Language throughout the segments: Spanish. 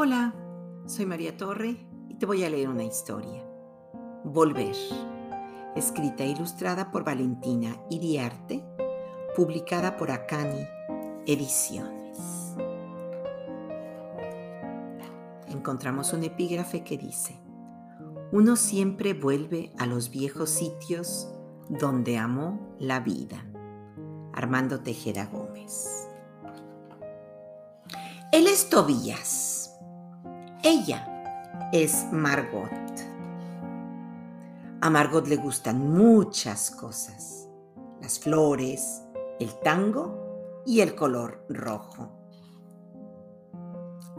Hola, soy María Torre y te voy a leer una historia. Volver, escrita e ilustrada por Valentina Iriarte, publicada por Acani Ediciones. Encontramos un epígrafe que dice, uno siempre vuelve a los viejos sitios donde amó la vida. Armando Tejera Gómez. Él es Tobías. Ella es Margot. A Margot le gustan muchas cosas. Las flores, el tango y el color rojo.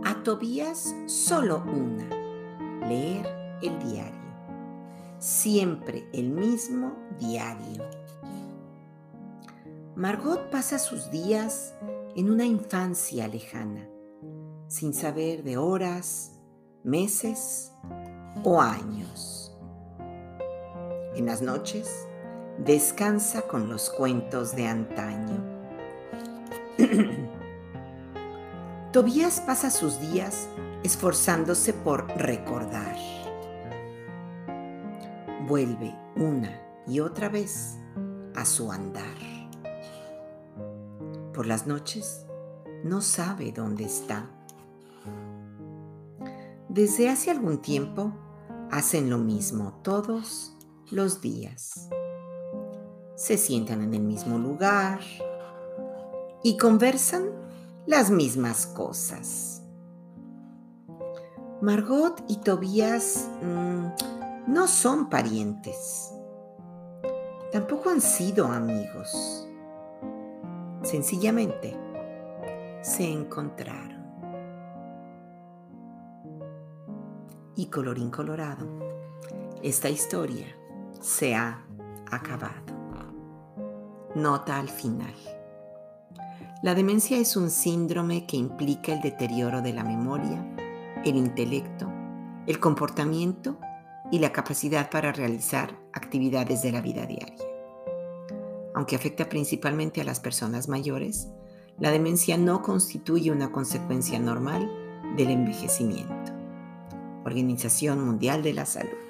A Tobías solo una, leer el diario. Siempre el mismo diario. Margot pasa sus días en una infancia lejana sin saber de horas, meses o años. En las noches descansa con los cuentos de antaño. Tobías pasa sus días esforzándose por recordar. Vuelve una y otra vez a su andar. Por las noches no sabe dónde está desde hace algún tiempo hacen lo mismo todos los días. Se sientan en el mismo lugar y conversan las mismas cosas. Margot y Tobías mm, no son parientes. Tampoco han sido amigos. Sencillamente se encontraron. Y colorín colorado, esta historia se ha acabado. Nota al final. La demencia es un síndrome que implica el deterioro de la memoria, el intelecto, el comportamiento y la capacidad para realizar actividades de la vida diaria. Aunque afecta principalmente a las personas mayores, la demencia no constituye una consecuencia normal del envejecimiento. Organización Mundial de la Salud.